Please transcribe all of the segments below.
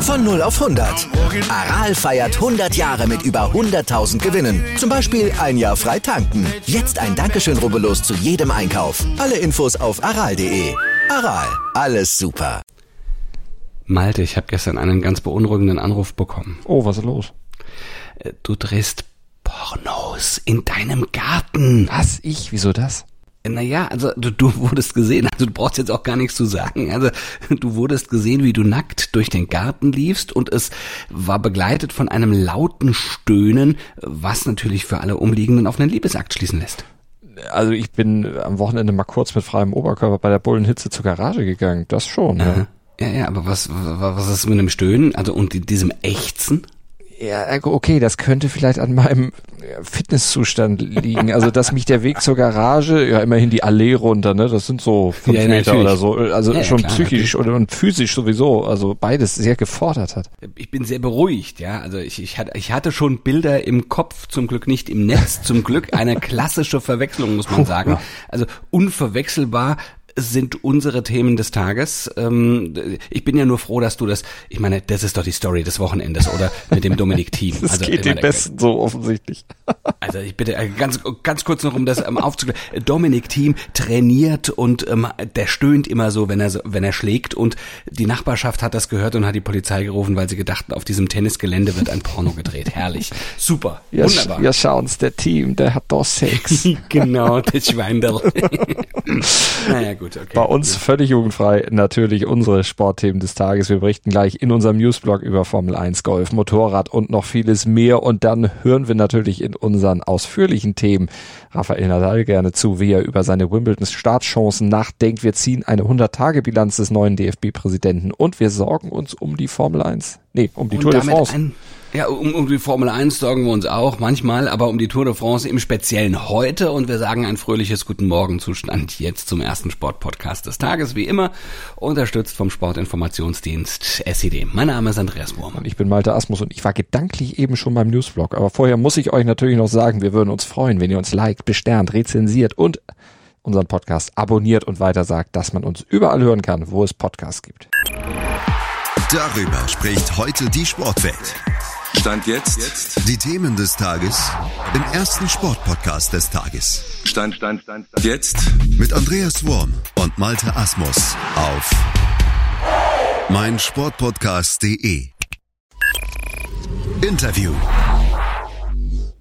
Von 0 auf 100. Aral feiert 100 Jahre mit über 100.000 Gewinnen. Zum Beispiel ein Jahr frei tanken. Jetzt ein Dankeschön, rubbellos zu jedem Einkauf. Alle Infos auf aral.de. Aral, alles super. Malte, ich habe gestern einen ganz beunruhigenden Anruf bekommen. Oh, was ist los? Äh, Du drehst Pornos in deinem Garten. Was? Ich? Wieso das? Naja, also du, du wurdest gesehen, also du brauchst jetzt auch gar nichts zu sagen. Also du wurdest gesehen, wie du nackt durch den Garten liefst und es war begleitet von einem lauten Stöhnen, was natürlich für alle Umliegenden auf einen Liebesakt schließen lässt. Also ich bin am Wochenende mal kurz mit freiem Oberkörper bei der Bullenhitze zur Garage gegangen. Das schon, ja. Ja, ja, aber was, was ist mit dem Stöhnen? Also und die- diesem Ächzen? Ja, okay, das könnte vielleicht an meinem ja, Fitnesszustand liegen. Also, dass mich der Weg zur Garage, ja, immerhin die Allee runter, ne, das sind so fünf Ja, Meter oder so. Also Ja, schon klar, psychisch und, und physisch sowieso, also beides sehr gefordert hat. Ich bin sehr beruhigt, ja. Also ich, ich, hatte, ich hatte schon Bilder im Kopf, zum Glück nicht im Netz, zum Glück eine klassische Verwechslung, muss man sagen. Also unverwechselbar sind unsere Themen des Tages. Ähm, ich bin ja nur froh, dass du das, ich meine, das ist doch die Story des Wochenendes, oder? Mit dem Dominik Thiem. Das also, geht ich den Besten so offensichtlich. Also ich bitte äh, ganz ganz kurz noch, um das ähm, aufzuklären. Dominik Thiem trainiert und ähm, der stöhnt immer so, wenn er wenn er schlägt und die Nachbarschaft hat das gehört und hat die Polizei gerufen, weil sie gedachten, auf diesem Tennisgelände wird ein Porno gedreht. Herrlich, super, Ja, wunderbar. ja schauen's, der Team, der hat doch Sex. genau, das Schweindel. naja gut, okay. Bei uns völlig jugendfrei natürlich unsere Sportthemen des Tages. Wir berichten gleich in unserem Newsblog über Formel 1, Golf, Motorrad und noch vieles mehr. Und dann hören wir natürlich in unseren ausführlichen Themen Rafael Nadal gerne zu, wie er über seine Wimbledon Startchancen nachdenkt. Wir ziehen eine 100-Tage-Bilanz des neuen DFB-Präsidenten und wir sorgen uns um die Formel 1. Nee, um die Und Tour de France. Ein, ja, um, um die Formel 1 sorgen wir uns auch manchmal, aber um die Tour de France im Speziellen heute und wir sagen ein fröhliches Guten Morgen Zustand jetzt zum ersten Sportpodcast des Tages, wie immer, unterstützt vom Sportinformationsdienst SED. Mein Name ist Andreas Wurm. Und ich bin Malte Asmus und ich war gedanklich eben schon beim Newsblog. Aber vorher muss ich euch natürlich noch sagen, wir würden uns freuen, wenn ihr uns liked, besternt, rezensiert und unseren Podcast abonniert und weiter sagt, dass man uns überall hören kann, wo es Podcasts gibt. Darüber spricht heute die Sportwelt. Stand jetzt. Die Themen des Tages im ersten Sportpodcast des Tages. Stand, Stand, Stand, Stand. Jetzt. Mit Andreas Worm und Malte Asmus auf meinsportpodcast.de. Interview.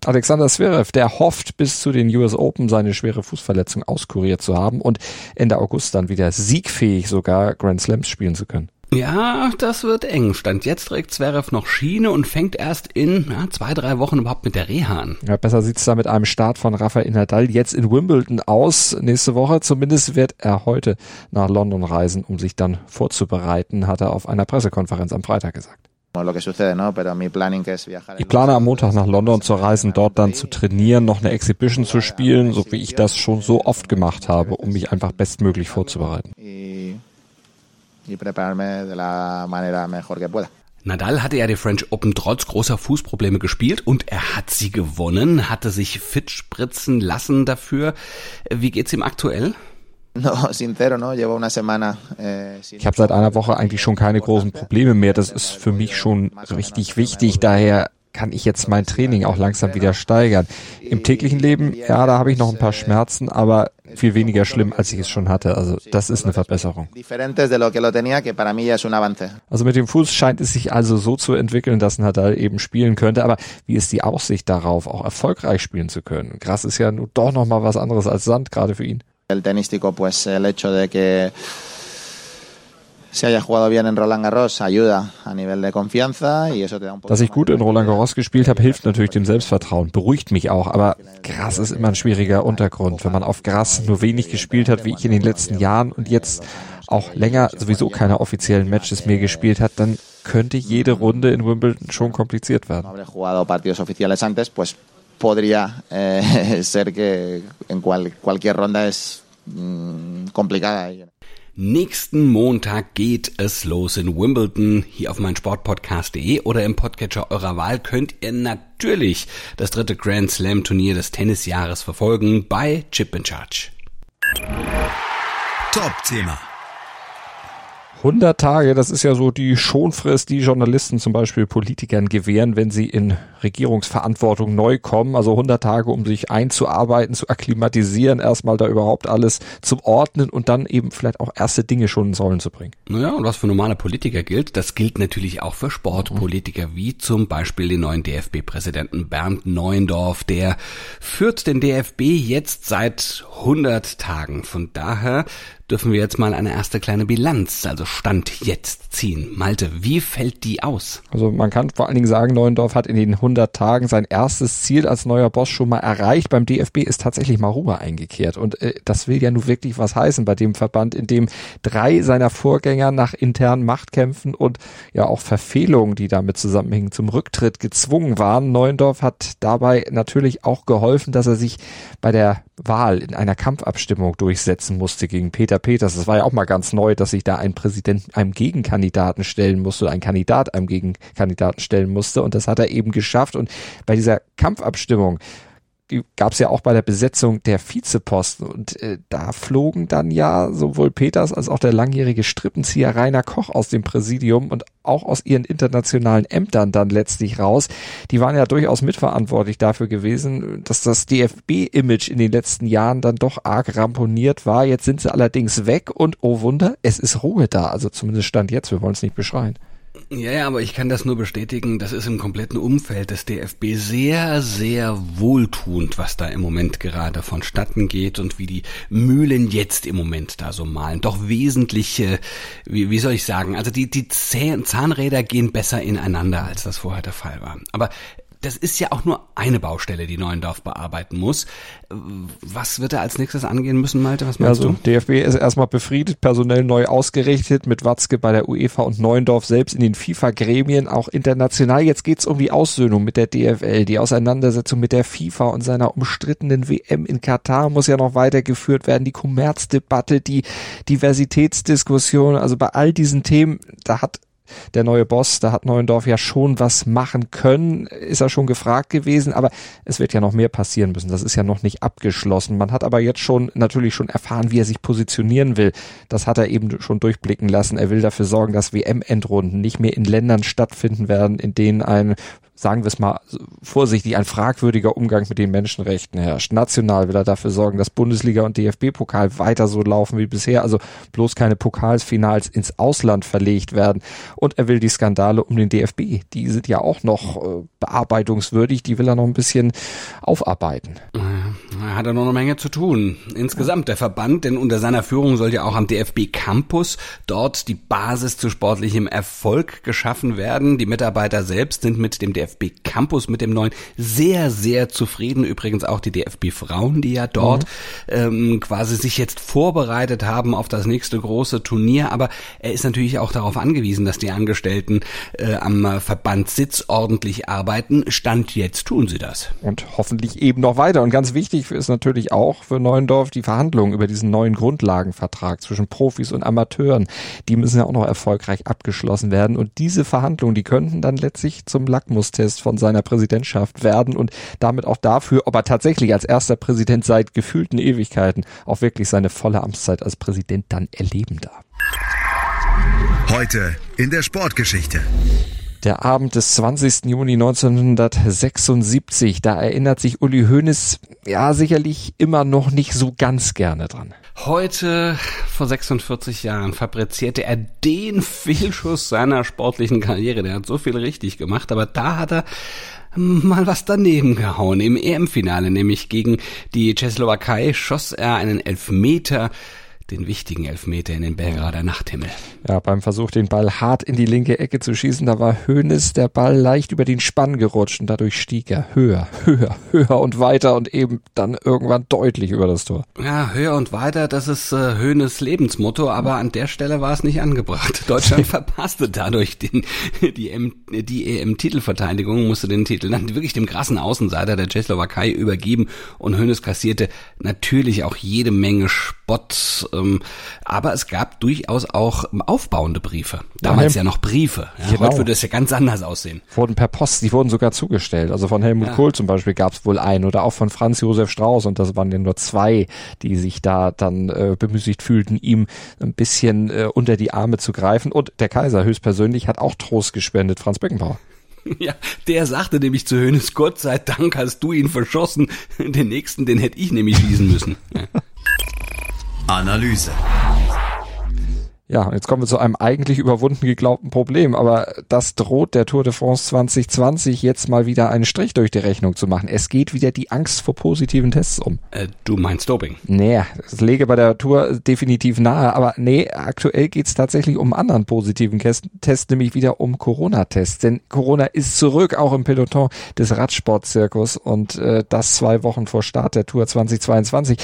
Alexander Zverev, der hofft, bis zu den US Open seine schwere Fußverletzung auskuriert zu haben und Ende August dann wieder siegfähig sogar Grand Slams spielen zu können. Ja, das wird eng. Stand jetzt trägt Zverev noch Schiene und fängt erst in ja, zwei, drei Wochen überhaupt mit der Reha an. Ja, besser sieht's da mit einem Start von Rafael Nadal jetzt in Wimbledon aus nächste Woche. Zumindest wird er heute nach London reisen, um sich dann vorzubereiten, hat er auf einer Pressekonferenz am Freitag gesagt. Ich plane am Montag nach London zu reisen, dort dann zu trainieren, noch eine Exhibition zu spielen, so wie ich das schon so oft gemacht habe, um mich einfach bestmöglich vorzubereiten. Y, prepararme de la manera mejor que pueda. Nadal hatte ja die French Open trotz großer Fußprobleme gespielt und er hat sie gewonnen, hatte sich fit spritzen lassen dafür. Wie geht's ihm aktuell? Eh, Ich habe seit einer Woche eigentlich schon keine großen Probleme mehr. Das ist für mich schon richtig wichtig. Daher kann ich jetzt mein Training auch langsam wieder steigern. Im täglichen Leben, ja, da habe ich noch ein paar Schmerzen, aber viel weniger schlimm, als ich es schon hatte. Also das ist eine Verbesserung. Also mit dem Fuß scheint es sich also so zu entwickeln, dass Nadal eben spielen könnte. Aber wie ist die Aussicht darauf, auch erfolgreich spielen zu können? Gras ist ja nun doch noch mal was anderes als Sand, gerade für ihn. El tenístico, pues el hecho de que se haya jugado bien en Roland Garros ayuda a nivel de confianza y eso te da un poco. Dass ich gut in Roland Garros gespielt habe, hilft natürlich dem Selbstvertrauen, beruhigt mich auch, aber Gras ist immer ein schwieriger Untergrund. Wenn man auf Gras nur wenig gespielt hat, wie ich in den letzten Jahren und jetzt auch länger sowieso keine offiziellen Matches mehr gespielt hat, dann könnte jede Runde in Wimbledon schon kompliziert werden. podría eh, ser que en cual- cualquier ronda es mm, complicada. Nächsten Montag geht es los in Wimbledon. Hier auf meinsportpodcast.de oder im Podcatcher eurer Wahl könnt ihr natürlich das dritte Grand Slam Turnier des Tennisjahres verfolgen bei Chip in Charge. Top-Thema. 100 Tage, das ist ja so die Schonfrist, die Journalisten zum Beispiel Politikern gewähren, wenn sie in Regierungsverantwortung neu kommen. Also 100 Tage, um sich einzuarbeiten, zu akklimatisieren, erstmal da überhaupt alles zu ordnen und dann eben vielleicht auch erste Dinge schon ins Rollen zu bringen. Naja, und was für normale Politiker gilt, das gilt natürlich auch für Sportpolitiker, wie zum Beispiel den neuen DFB-Präsidenten Bernd Neuendorf. Der führt den DFB jetzt seit 100 Tagen. Von daher dürfen wir jetzt mal eine erste kleine Bilanz, also Stand jetzt ziehen. Malte, wie fällt die aus? Also man kann vor allen Dingen sagen, Neuendorf hat in den 100 Tagen sein erstes Ziel als neuer Boss schon mal erreicht. Beim DFB ist tatsächlich mal Ruhe eingekehrt und äh, das will ja nun wirklich was heißen bei dem Verband, in dem drei seiner Vorgänger nach internen Machtkämpfen und ja auch Verfehlungen, die damit zusammenhängen, zum Rücktritt gezwungen waren. Neuendorf hat dabei natürlich auch geholfen, dass er sich bei der Wahl in einer Kampfabstimmung durchsetzen musste gegen Peter Peters. Das war ja auch mal ganz neu, dass sich da ein Präsident einem Gegenkandidaten stellen musste, ein Kandidat einem Gegenkandidaten stellen musste. Und das hat er eben geschafft. Und bei dieser Kampfabstimmung gab es ja auch bei der Besetzung der Vizeposten und äh, da flogen dann ja sowohl Peters als auch der langjährige Strippenzieher Rainer Koch aus dem Präsidium und auch aus ihren internationalen Ämtern dann letztlich raus. Die waren ja durchaus mitverantwortlich dafür gewesen, dass das DFB-Image in den letzten Jahren dann doch arg ramponiert war. Jetzt sind sie allerdings weg und oh Wunder, es ist Ruhe da. Also zumindest stand jetzt, wir wollen es nicht beschreien. Ja, ja, aber ich kann das nur bestätigen, das ist im kompletten Umfeld des DFB sehr, sehr wohltuend, was da im Moment gerade vonstatten geht und wie die Mühlen jetzt im Moment da so malen. Doch wesentliche, wie, wie soll ich sagen, also die, die Zahnräder gehen besser ineinander, als das vorher der Fall war. Aber das ist ja auch nur eine Baustelle, die Neuendorf bearbeiten muss. Was wird er als nächstes angehen müssen, Malte? Was meinst also, du? DFB ist erstmal befriedet, personell neu ausgerichtet, mit Watzke bei der UEFA und Neuendorf selbst in den FIFA-Gremien, auch international. Jetzt geht's um die Aussöhnung mit der DFL. Die Auseinandersetzung mit der FIFA und seiner umstrittenen WM in Katar muss ja noch weitergeführt werden. Die Kommerzdebatte, die Diversitätsdiskussion. Also bei all diesen Themen, da hat der neue Boss, da hat Neuendorf ja schon was machen können, ist er schon gefragt gewesen, aber es wird ja noch mehr passieren müssen. Das ist ja noch nicht abgeschlossen. Man hat aber jetzt schon natürlich schon erfahren, wie er sich positionieren will. Das hat er eben schon durchblicken lassen. Er will dafür sorgen, dass WM-Endrunden nicht mehr in Ländern stattfinden werden, in denen ein sagen wir es mal vorsichtig, ein fragwürdiger Umgang mit den Menschenrechten herrscht. National will er dafür sorgen, dass Bundesliga und DFB-Pokal weiter so laufen wie bisher, also bloß keine Pokalsfinals ins Ausland verlegt werden. Und er will die Skandale um den DFB, die sind ja auch noch äh, bearbeitungswürdig, die will er noch ein bisschen aufarbeiten. Hat er noch eine Menge zu tun. Insgesamt der Verband, denn unter seiner Führung soll ja auch am DFB Campus dort die Basis zu sportlichem Erfolg geschaffen werden. Die Mitarbeiter selbst sind mit dem DFB Campus mit dem neuen sehr, sehr zufrieden. Übrigens auch die DFB Frauen, die ja dort mhm. ähm, quasi sich jetzt vorbereitet haben auf das nächste große Turnier. Aber er ist natürlich auch darauf angewiesen, dass die Angestellten äh, am Verbandssitz ordentlich arbeiten. Stand jetzt tun sie das. Und hoffentlich eben noch weiter. Und ganz wichtig ist natürlich auch für Neuendorf die Verhandlungen über diesen neuen Grundlagenvertrag zwischen Profis und Amateuren. Die müssen ja auch noch erfolgreich abgeschlossen werden. Und diese Verhandlungen, die könnten dann letztlich zum Lackmus Lackmustest von seiner Präsidentschaft werden und damit auch dafür, ob er tatsächlich als erster Präsident seit gefühlten Ewigkeiten auch wirklich seine volle Amtszeit als Präsident dann erleben darf. Heute in der Sportgeschichte. Der Abend des 20. Juni 1976, da erinnert sich Uli Hoeneß ja sicherlich immer noch nicht so ganz gerne dran. Heute, vor 46 Jahren, fabrizierte er den Fehlschuss seiner sportlichen Karriere. Der hat so viel richtig gemacht, aber da hat er mal was daneben gehauen. Im EM-Finale, nämlich gegen die Tschechoslowakei, schoss er einen Elfmeter den wichtigen Elfmeter in den Belgrader Nachthimmel. Ja, beim Versuch, den Ball hart in die linke Ecke zu schießen, da war Hoeneß der Ball leicht über den Spann gerutscht und dadurch stieg er höher, höher, höher und weiter und eben dann irgendwann deutlich über das Tor. Ja, höher und weiter, das ist äh, Hoeneß Lebensmotto, aber an der Stelle war es nicht angebracht. Deutschland verpasste dadurch den, die, M, die EM-Titelverteidigung, musste den Titel dann wirklich dem krassen Außenseiter der Tschechoslowakei übergeben und Hoeneß kassierte natürlich auch jede Menge Spott Ähm, aber es gab durchaus auch aufbauende Briefe. Damals ja, ja noch Briefe. Ja, genau. Heute würde es ja ganz anders aussehen. Wurden per Post, die wurden sogar zugestellt. Also von Helmut ja. Kohl zum Beispiel gab es wohl einen oder auch von Franz Josef Strauß und das waren ja nur zwei, die sich da dann äh, bemüßigt fühlten, ihm ein bisschen äh, unter die Arme zu greifen. Und der Kaiser höchstpersönlich hat auch Trost gespendet, Franz Beckenbauer. Ja, der sagte nämlich zu Hönes, Gott sei Dank hast du ihn verschossen. Den nächsten, den hätte ich nämlich schießen müssen. Analyse. Ja, jetzt kommen wir zu einem eigentlich überwunden geglaubten Problem, aber das droht der Tour de France 2020 jetzt mal wieder einen Strich durch die Rechnung zu machen. Es geht wieder die Angst vor positiven Tests um. Äh, du meinst Doping? Nee, das lege bei der Tour definitiv nahe, aber nee, aktuell geht's tatsächlich um einen anderen positiven Test, nämlich wieder um Corona-Tests. Denn Corona ist zurück, auch im Peloton des Radsportzirkus und äh, das zwei Wochen vor Start der Tour 2022.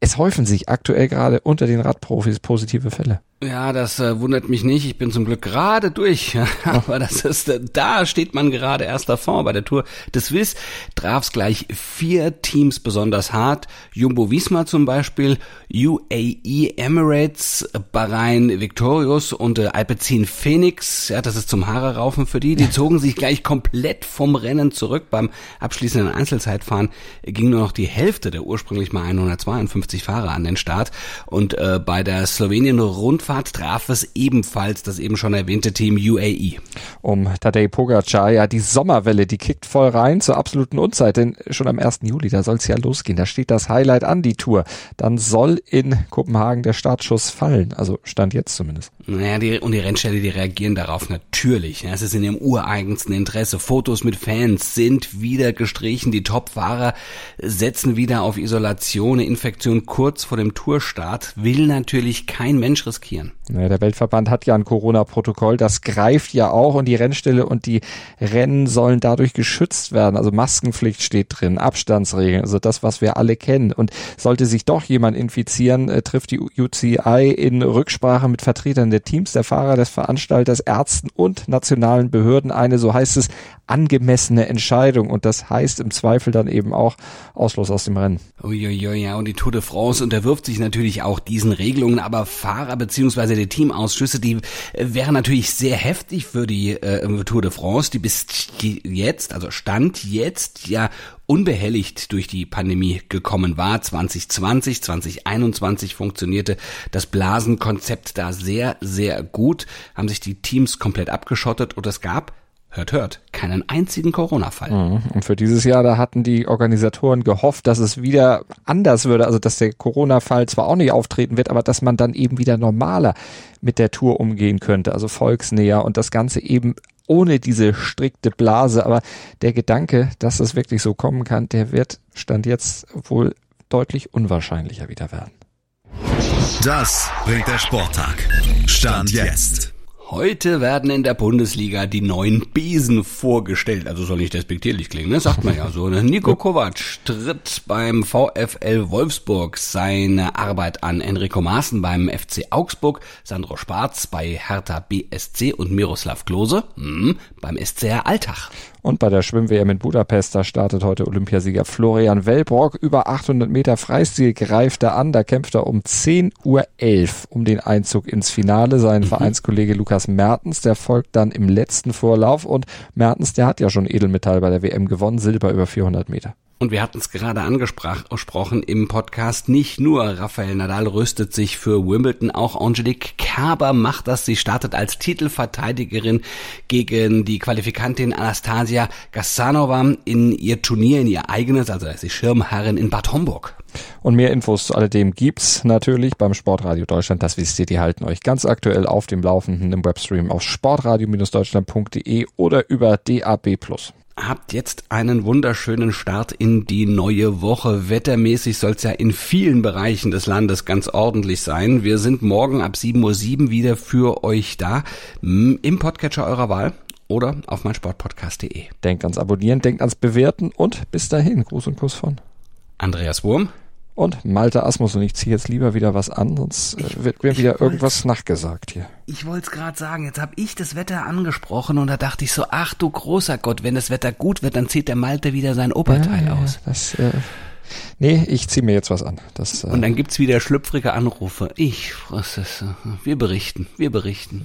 Es häufen sich aktuell gerade unter den Radprofis positive Fälle. Ja, das äh, wundert mich nicht. Ich bin zum Glück gerade durch. Aber das ist, äh, da steht man gerade erst davor. Bei der Tour des Swiss traf's gleich vier Teams besonders hart. Jumbo Visma zum Beispiel, UAE Emirates, Bahrain Victorious und äh, Alpecin Phoenix. Ja, das ist zum Haare raufen für die. Die zogen sich gleich komplett vom Rennen zurück. Beim abschließenden Einzelzeitfahren ging nur noch die Hälfte der ursprünglich mal 152 Fahrer an den Start. Und äh, bei der Slowenien Rundfahrt Abfahrt traf es ebenfalls das eben schon erwähnte Team UAE. Um Tadej Pogacar, ja, die Sommerwelle, die kickt voll rein zur absoluten Unzeit, denn schon am 1. Juli, da soll es ja losgehen. Da steht das Highlight an, die Tour. Dann soll in Kopenhagen der Startschuss fallen. Also stand jetzt zumindest. Naja, die, und die Rennställe, die reagieren darauf natürlich. Es ist in ihrem ureigensten Interesse. Fotos mit Fans sind wieder gestrichen. Die Topfahrer setzen wieder auf Isolation. Eine Infektion kurz vor dem Tourstart will natürlich kein Mensch riskieren passieren. Ja, der Weltverband hat ja ein Corona-Protokoll, das greift ja auch und die Rennstelle und die Rennen sollen dadurch geschützt werden. Also Maskenpflicht steht drin, Abstandsregeln, also das, was wir alle kennen. Und sollte sich doch jemand infizieren, äh, trifft die UCI in Rücksprache mit Vertretern der Teams, der Fahrer, des Veranstalters, Ärzten und nationalen Behörden eine, so heißt es, angemessene Entscheidung. Und das heißt im Zweifel dann eben auch Ausschluss aus dem Rennen. Uiuiui, ja, und die Tour de France unterwirft sich natürlich auch diesen Regelungen, aber Fahrer beziehungsweise die Teamausschüsse, die wären natürlich sehr heftig für die äh, Tour de France, die bis jetzt, also Stand jetzt ja unbehelligt durch die Pandemie gekommen war. 2020, 2021 funktionierte das Blasenkonzept da sehr, sehr gut, haben sich die Teams komplett abgeschottet und es gab hört, hört, keinen einzigen Corona-Fall. Mhm. Und für dieses Jahr, da hatten die Organisatoren gehofft, dass es wieder anders würde, also dass der Corona-Fall zwar auch nicht auftreten wird, aber dass man dann eben wieder normaler mit der Tour umgehen könnte, also volksnäher und das Ganze eben ohne diese strikte Blase. Aber der Gedanke, dass es wirklich so kommen kann, der wird Stand jetzt wohl deutlich unwahrscheinlicher wieder werden. Das bringt der Sporttag. Stand jetzt. Heute werden in der Bundesliga die neuen Besen vorgestellt. Also soll nicht despektierlich klingen, ne? Sagt man ja so. Ne? Nico Kovac tritt beim VfL Wolfsburg seine Arbeit an. Enrico Maaßen beim FC Augsburg, Sandro Schwarz bei Hertha BSC und Miroslav Klose hm, beim SCR Alltag. Und bei der Schwimm-WM in Budapest, da startet heute Olympiasieger Florian Wellbrock. Über 800 Meter Freistil greift er an. Da kämpft er um 10.11 Uhr um den Einzug ins Finale. Sein mhm. Vereinskollege Lukas Mertens, der folgt dann im letzten Vorlauf. Und Mertens, der hat ja schon Edelmetall bei der WM gewonnen, Silber über 400 Meter. Und wir hatten es gerade angesprochen im Podcast, nicht nur Rafael Nadal rüstet sich für Wimbledon, auch Angelique Kerber macht das. Sie startet als Titelverteidigerin gegen die Qualifikantin Anastasia Gassanova in ihr Turnier, in ihr eigenes, also ist sie Schirmherrin in Bad Homburg. Und mehr Infos zu alledem gibt's natürlich beim Sportradio Deutschland. Das wisst ihr, die halten euch ganz aktuell auf dem Laufenden im Webstream auf sportradio-deutschland.de oder über DAB+ habt jetzt einen wunderschönen Start in die neue Woche. Wettermäßig soll es ja in vielen Bereichen des Landes ganz ordentlich sein. Wir sind morgen ab 7.07 Uhr wieder für euch da im Podcatcher eurer Wahl oder auf meinsportpodcast.de. Denkt ans Abonnieren, denkt ans Bewerten und bis dahin. Gruß und Kuss von Andreas Wurm und Malte Asmus und ich ziehe jetzt lieber wieder was an, sonst äh, wird mir wieder irgendwas nachgesagt hier. Ich wollte es gerade sagen, jetzt habe ich das Wetter angesprochen und da dachte ich so, ach du großer Gott, wenn das Wetter gut wird, dann zieht der Malte wieder sein Oberteil ja, aus. Das, äh, Nee, ich ziehe mir jetzt was an. Das, äh Und dann gibt's wieder schlüpfrige Anrufe. Ich, was ist, wir berichten, wir berichten.